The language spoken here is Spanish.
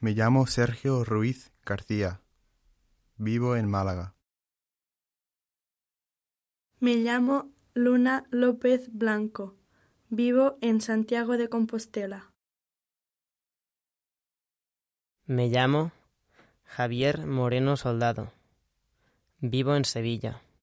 Me llamo Sergio Ruiz García. Vivo en Málaga. Me llamo Luna López Blanco. Vivo en Santiago de Compostela. Me llamo Javier Moreno Soldado. Vivo en Sevilla.